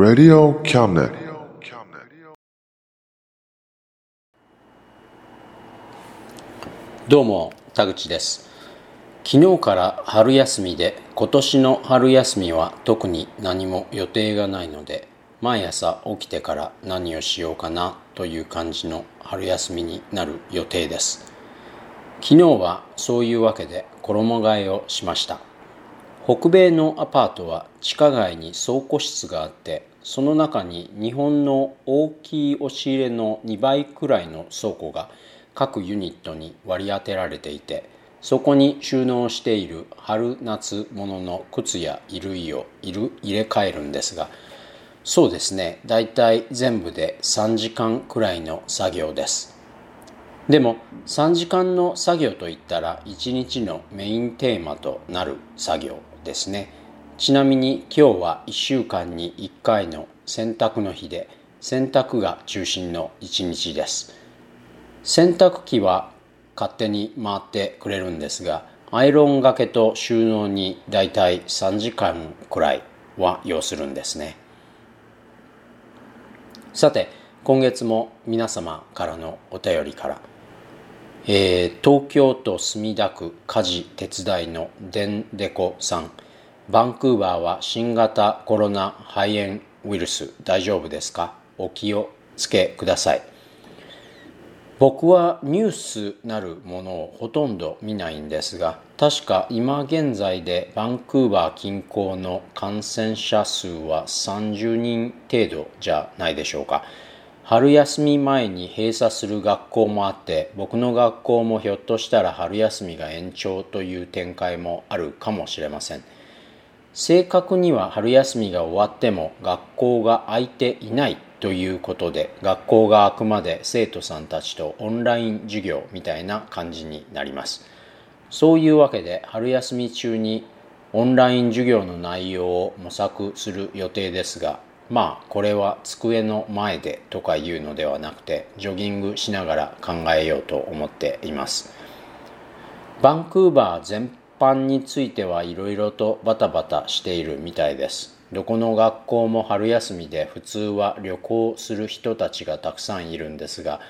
Radio Cabinet. どうも田口です昨日から春休みで今年の春休みは特に何も予定がないので毎朝起きてから何をしようかなという感じの春休みになる予定です昨日はそういうわけで衣替えをしました北米のアパートは地下街に倉庫室があってその中に日本の大きい押し入れの2倍くらいの倉庫が各ユニットに割り当てられていてそこに収納している春夏物の靴や衣類を入れ替えるんですがそうですねだいたい全部で3時間くらいの作業です。でも3時間の作業といったら1日のメインテーマとなる作業ですね。ちなみに今日は1週間に1回の洗濯の日で洗濯が中心の1日です。洗濯機は勝手に回ってくれるんですがアイロンがけと収納にだいたい3時間くらいは要するんですね。さて今月も皆様からのお便りから、えー、東京都墨田区家事手伝いのでんでこさん。バンクーバーは新型コロナ肺炎ウイルス大丈夫ですか？お気をつけください。僕はニュースなるものをほとんど見ないんですが確か今現在でバンクーバー近郊の感染者数は30人程度じゃないでしょうか。春休み前に閉鎖する学校もあって僕の学校もひょっとしたら春休みが延長という展開もあるかもしれません。正確には春休みが終わっても学校が空いていないということで学校があくまで生徒さんたちとオンライン授業みたいな感じになります。そういうわけで春休み中にオンライン授業の内容を模索する予定ですがまあこれは机の前でとかいうのではなくてジョギングしながら考えようと思っています。バンクーバー般についてはいろいろとバタバタしているみたいです。どこの学校も春休みで普通は旅行する人たちがたくさんいるんですが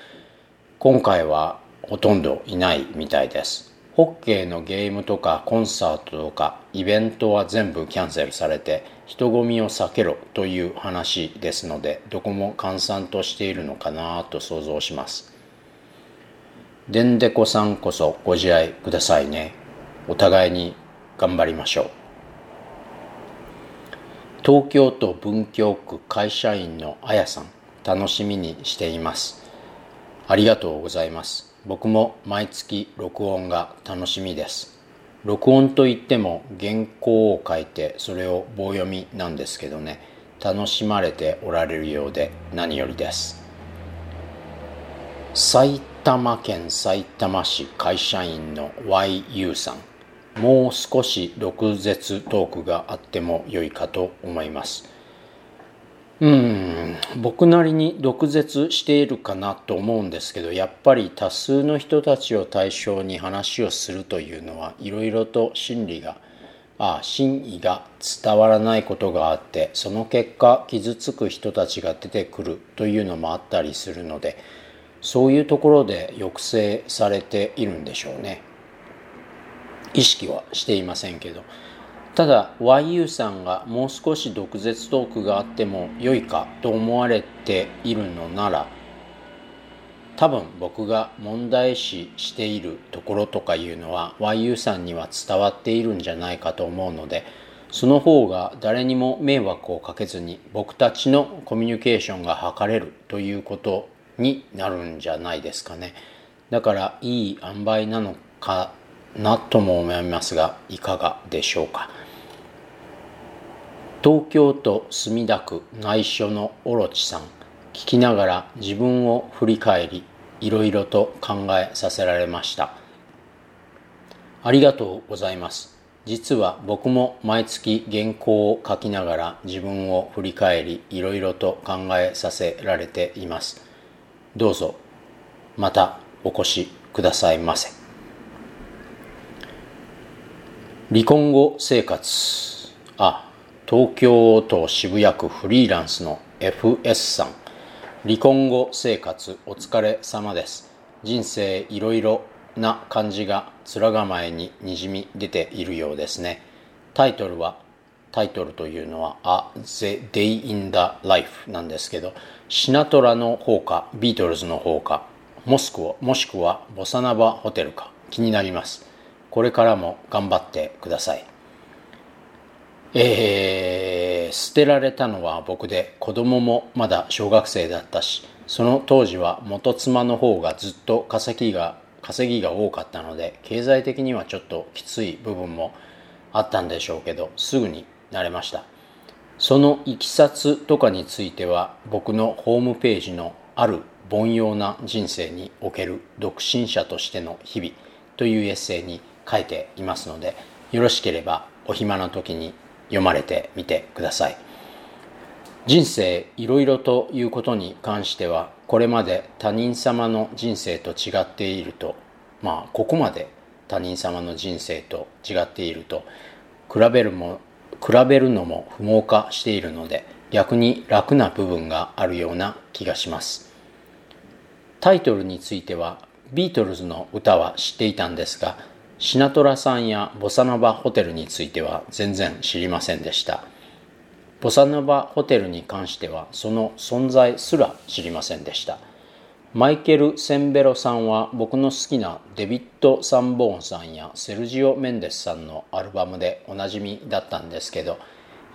今回はほとんどいないみたいです。ホッケーのゲームとかコンサートとかイベントは全部キャンセルされて人混みを避けろという話ですのでどこも閑散としているのかなと想像します。でんでこさんこそご自愛くださいね。お互いに頑張りましょう。東京都文京区会社員のあやさん楽しみにしています。ありがとうございます。僕も毎月録音が楽しみです。録音といっても原稿を書いてそれを棒読みなんですけどね。楽しまれておられるようで何よりです。埼玉県埼玉市会社員の YU さん。もう少し毒舌トークがあっても良いかと思います。うん僕なりに毒舌しているかなと思うんですけどやっぱり多数の人たちを対象に話をするというのはいろいろと心理があ真意が伝わらないことがあってその結果傷つく人たちが出てくるというのもあったりするのでそういうところで抑制されているんでしょうね。意識はしていませんけど。ただ YU さんがもう少し毒舌トークがあっても良いかと思われているのなら多分僕が問題視しているところとかいうのは YU さんには伝わっているんじゃないかと思うのでその方が誰にも迷惑をかけずに僕たちのコミュニケーションが図れるということになるんじゃないですかねだからいい塩梅なのかなとも思いますがいかがでしょうか？東京都墨田区内緒のオロチさん聞きながら自分を振り返りいろいろと考えさせられました。ありがとうございます。実は僕も毎月原稿を書きながら自分を振り返りいろいろと考えさせられています。どうぞまたお越しくださいませ。離婚後生活。あ東京都渋谷区フリーランスの FS さん。離婚後生活お疲れ様です。人生いろいろな感じが面構えににじみ出ているようですね。タイトルはタイトルというのは「A The Day in the Life」なんですけどシナトラの方かビートルズの方かもしくはもしくはボサナバホテルか気になります。これからも頑張ってください。えー、捨てられたのは僕で子供もまだ小学生だったしその当時は元妻の方がずっと稼ぎが稼ぎが多かったので経済的にはちょっときつい部分もあったんでしょうけどすぐに慣れました。そのいきさつとかについては僕のホームページのある凡庸な人生における独身者としての日々というエッセイに書いていますのでよろしければお暇な時に読まれてみてください。人生いろいろということに関してはこれまで他人様の人生と違っているとまあここまで他人様の人生と違っていると比べるも比べるのも不毛化しているので逆に楽な部分があるような気がします。タイトルについてはビートルズの歌は知っていたんですがシナトラさんやボサノバホテルについては全然知りませんでした。ボサノバホテルに関してはその存在すら知りませんでした。マイケル・センベロさんは僕の好きなデビッド・サンボーンさんやセルジオ・メンデスさんのアルバムでおなじみだったんですけど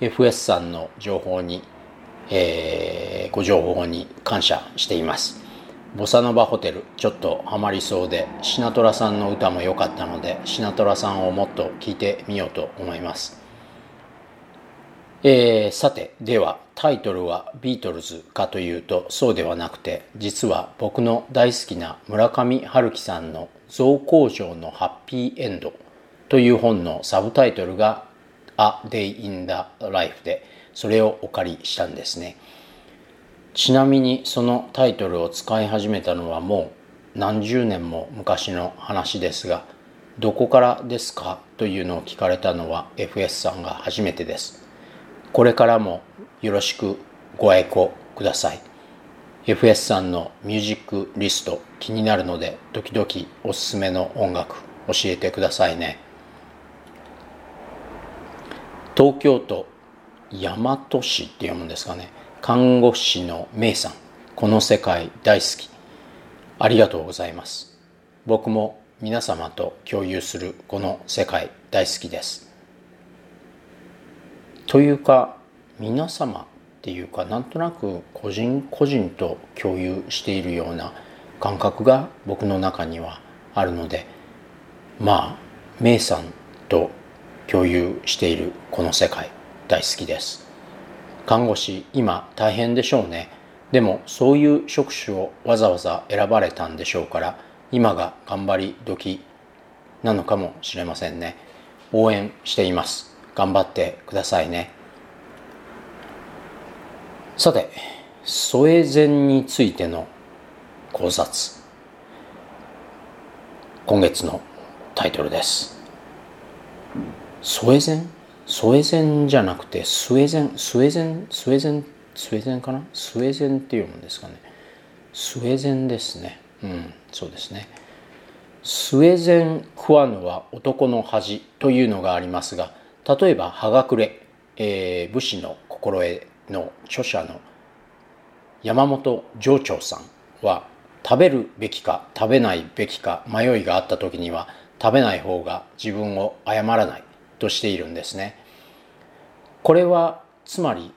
FS さんの情報に、えー、ご情報に感謝しています。ボサノバホテルちょっとハマりそうでシナトラさんの歌も良かったのでシナトラさんをもっと聴いてみようと思います、えー、さてではタイトルはビートルズかというとそうではなくて実は僕の大好きな村上春樹さんの「造工場のハッピーエンド」という本のサブタイトルが「A Day in the Life」でそれをお借りしたんですね。ちなみにそのタイトルを使い始めたのはもう何十年も昔の話ですがどこからですかというのを聞かれたのは FS さんが初めてです。これからもよろしくご愛顧ください。FS さんのミュージックリスト気になるので時々おすすめの音楽教えてくださいね。東京都大和市って読むんですかね。看護師のメイさんこの世界大好き。ありがとうございます。僕も皆様と共有するこの世界大好きです。というか皆様っていうかなんとなく個人個人と共有しているような感覚が僕の中にはあるのでまあメイさんと共有しているこの世界大好きです。看護師今大変でしょうね。でもそういう職種をわざわざ選ばれたんでしょうから今が頑張り時なのかもしれませんね。応援しています。頑張ってくださいね。さて添え膳についての考察。今月のタイトルです。添え膳添え膳じゃなくてスウェゼンスウェゼンスウェゼンスウェゼンかな？スウェゼンっていうもんですかね。スウェゼンですね。うんそうですね。スウェゼンクワヌは男の恥というのがありますが例えば葉隠れ、えー、武士の心得の著者の山本上長さんは食べるべきか食べないべきか迷いがあった時には食べない方が自分を謝らないとしているんですね。これはつまり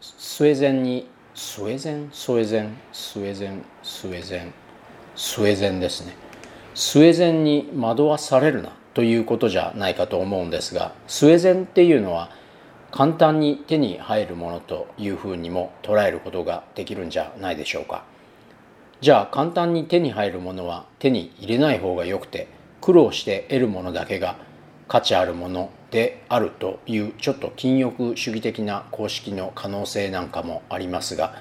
スウェゼンにスウェゼンスウェゼンスウェゼンスウェゼンスウェゼンですね。スウェゼンに惑わされるなということじゃないかと思うんですがスウェゼンっていうのは簡単に手に入るものというふうにも捉えることができるんじゃないでしょうかじゃあ簡単に手に入るものは手に入れない方がよくて苦労して得るものだけが価値あるものであるというちょっと禁欲主義的な公式の可能性なんかもありますが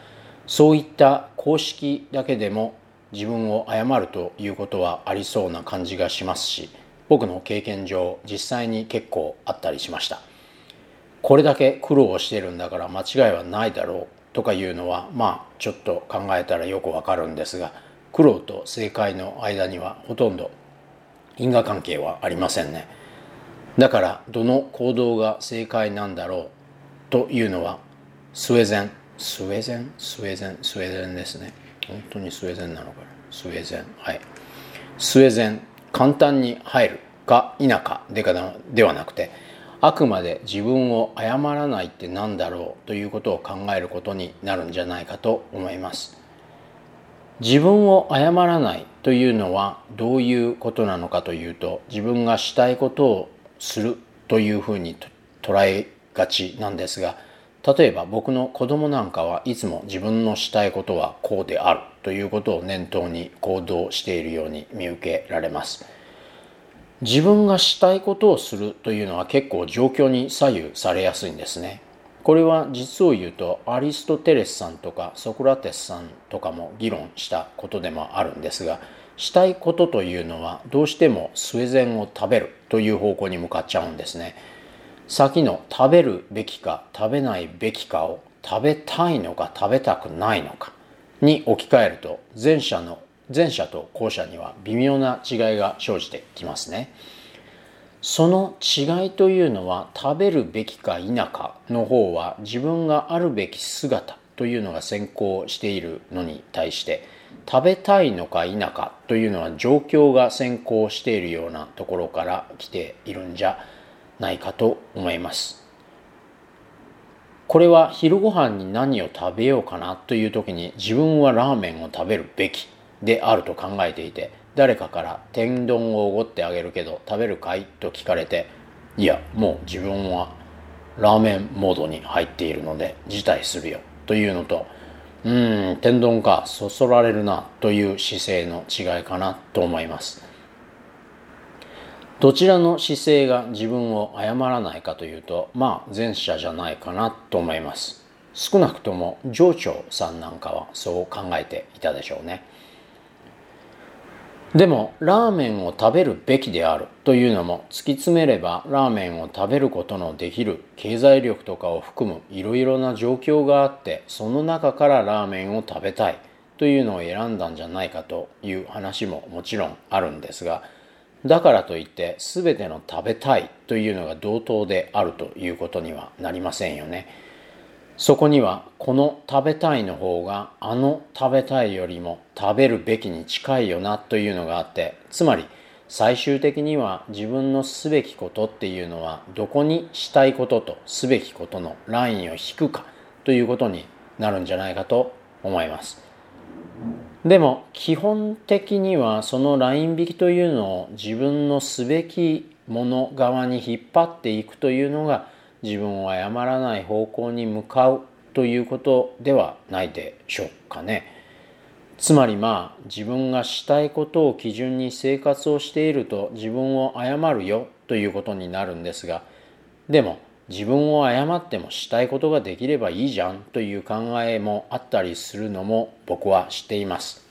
そういった公式だけでも自分を誤るということはありそうな感じがしますし僕の経験上実際に結構あったりしました。これだけ苦労をしてるんだから間違いはないだろうとかいうのはまあちょっと考えたらよくわかるんですが苦労と正解の間にはほとんど因果関係はありませんね。だからどの行動が正解なんだろうというのはスウェゼン。スウェゼン？スウェゼン？スウェゼンですね。本当にスウェーデンなのかな？スウェーデン。はい。スウェーデン簡単に入るか否かでかではなくてあくまで自分を謝らないって何だろうということを考えることになるんじゃないかと思います。自分を謝らないというのはどういうことなのかというと自分がしたいことをするというふうに捉えがちなんですが例えば僕の子供なんかはいつも自分のしたいことはこうであるということを念頭に行動しているように見受けられます。自分がしたいことをするというのは結構状況に左右されやすいんですね。これは実を言うとアリストテレスさんとかソクラテスさんとかも議論したことでもあるんですがしたいことというのはどうしてもスウェゼンを食べるという方向に向かっちゃうんですね先の食べるべきか食べないべきかを食べたいのか食べたくないのかに置き換えると前者の前者と後者には微妙な違いが生じてきますね。その違いというのは食べるべきか否かの方は自分があるべき姿というのが先行しているのに対して食べたいのか否かというのは状況が先行しているようなところから来ているんじゃないかと思います。これは昼ご飯に何を食べようかなという時に自分はラーメンを食べるべきであると考えていて誰かから天丼をおごってあげるけど食べるかいと聞かれていやもう自分はラーメンモードに入っているので辞退するよというのとうん天丼かそそられるなという姿勢の違いかなと思います。どちらの姿勢が自分を謝らないかというとまあ前者じゃないかなと思います。少なくとも上長さんなんかはそう考えていたでしょうね。でもラーメンを食べるべきであるというのも突き詰めればラーメンを食べることのできる経済力とかを含むいろいろな状況があってその中からラーメンを食べたいというのを選んだんじゃないかという話ももちろんあるんですがだからといって全ての食べたいというのが同等であるということにはなりませんよね。そこにはこの食べたいの方があの食べたいよりも食べるべきに近いよなというのがあってつまり最終的には自分のすべきことっていうのはどこにしたいこととすべきことのラインを引くかということになるんじゃないかと思います。でも基本的にはそのライン引きというのを自分のすべきもの側に引っ張っていくというのが自分を誤らない方向に向かうということではないでしょうかね。つまりまあ自分がしたいことを基準に生活をしていると自分を誤るよということになるんですがでも自分を誤ってもしたいことができればいいじゃんという考えもあったりするのも僕は知っています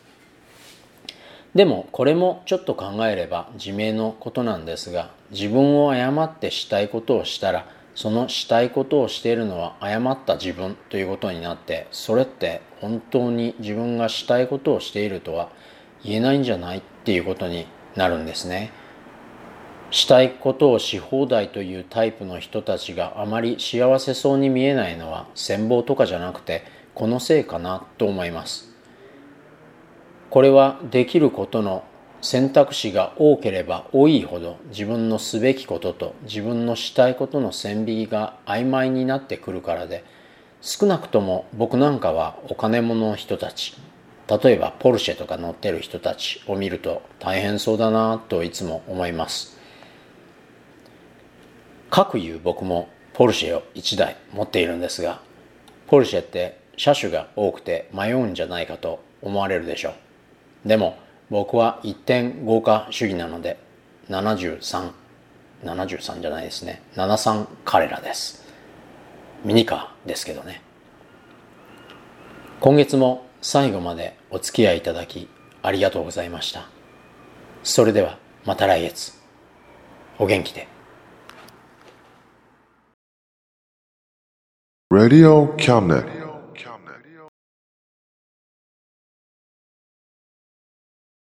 でもこれもちょっと考えれば自明のことなんですが自分を誤ってしたいことをしたらそのしたいことをしているのは誤った自分ということになってそれって本当に自分がしたいことをしているとは言えないんじゃないっていうことになるんですね。したいことをし放題というタイプの人たちがあまり幸せそうに見えないのは羨望とかじゃなくてこのせいかなと思います。これはできることの選択肢が多ければ多いほど自分のすべきことと自分のしたいことの線引きが曖昧になってくるからで少なくとも僕なんかはお金物の人たち例えばポルシェとか乗ってる人たちを見ると大変そうだなといつも思います。かくいう僕もポルシェを1台持っているんですがポルシェって車種が多くて迷うんじゃないかと思われるでしょう。でも僕は一点豪華主義なので7373 73じゃないですね。73彼らです。ミニカーですけどね。今月も最後までお付き合いいただきありがとうございました。それではまた来月。お元気で。Radio Cabinet.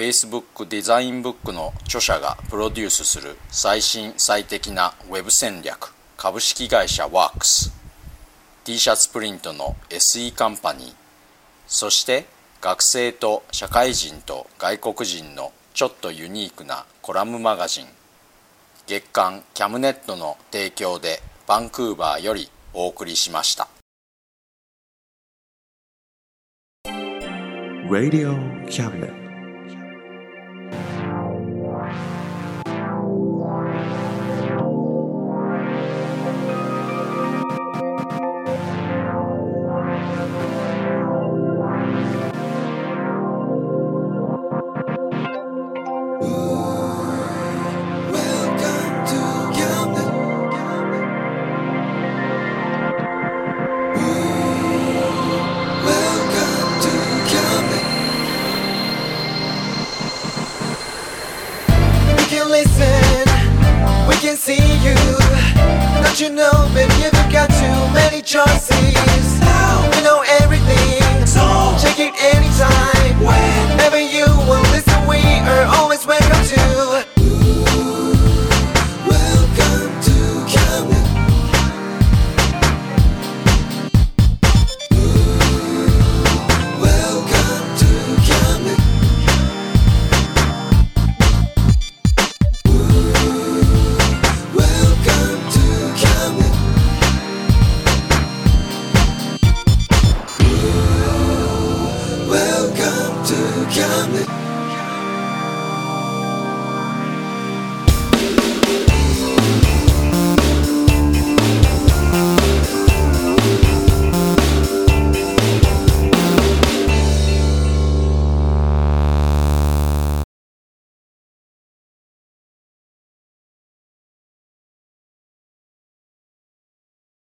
Facebook デザインブックの著者がプロデュースする最新最適な Web 戦略株式会社ワークス。T シャツプリントの SE カンパニー。そして学生と社会人と外国人のちょっとユニークなコラムマガジン。月刊キャムネットの提供でバンクーバーよりお送りしました。Radio Cabinet. You know, baby, you've got too many choices. Now We know everything, so check it anytime. Whenever you will listen, we are always welcome to.